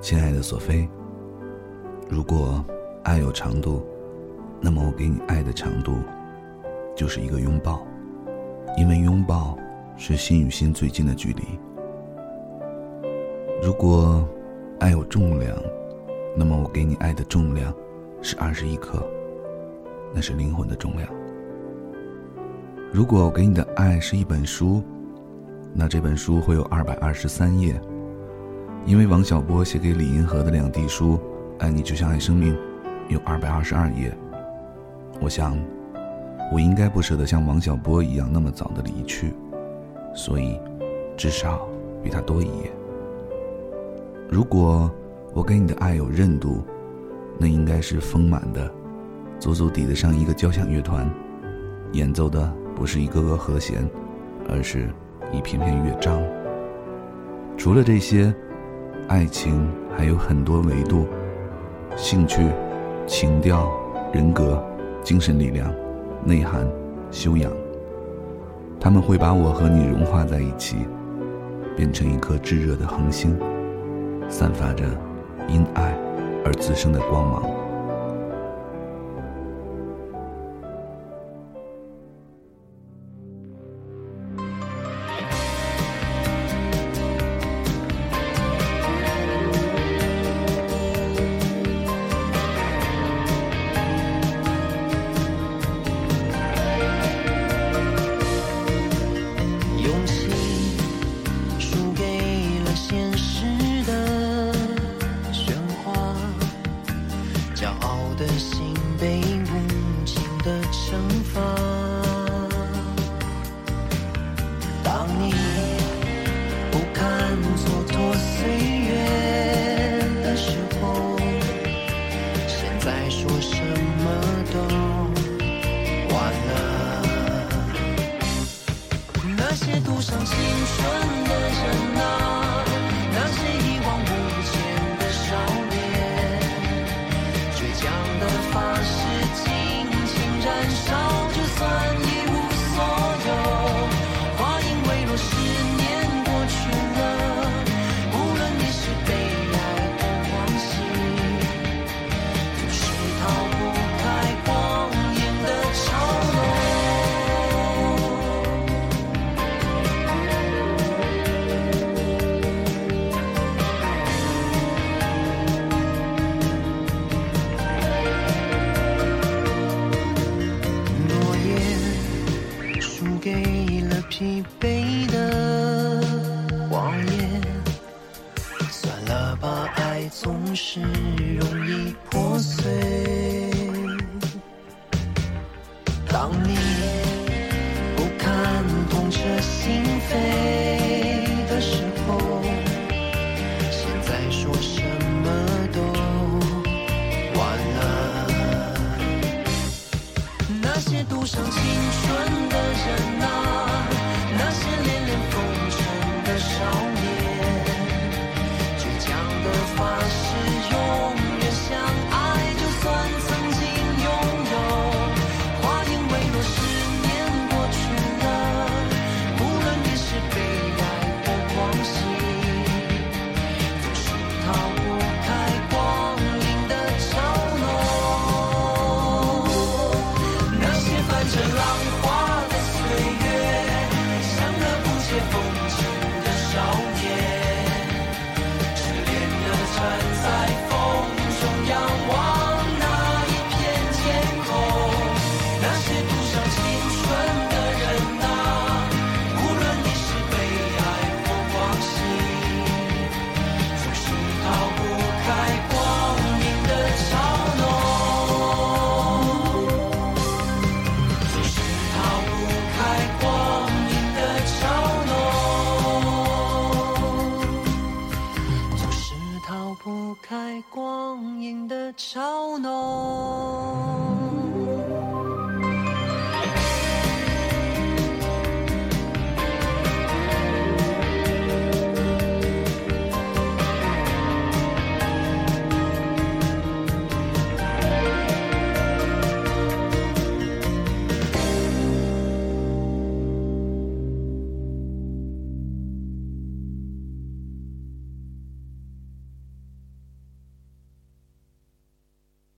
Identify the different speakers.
Speaker 1: 亲爱的索菲，如果爱有长度，那么我给你爱的长度就是一个拥抱，因为拥抱是心与心最近的距离。如果爱有重量，那么我给你爱的重量是二十一克，那是灵魂的重量。如果我给你的爱是一本书，那这本书会有二百二十三页。因为王小波写给李银河的两地书《爱你就像爱生命》，有二百二十二页。我想，我应该不舍得像王小波一样那么早的离去，所以，至少比他多一页。如果我给你的爱有韧度，那应该是丰满的，足足抵得上一个交响乐团演奏的，不是一个个和弦，而是一篇篇乐章。除了这些。爱情还有很多维度，兴趣、情调、人格、精神力量、内涵、修养。他们会把我和你融化在一起，变成一颗炙热的恒星，散发着因爱而滋生的光芒。
Speaker 2: 你。不肯蹉跎岁月的时候现在说什么都为了疲惫的谎言，算了吧，爱总是容易破碎。当你不堪痛彻心扉的时候，现在说个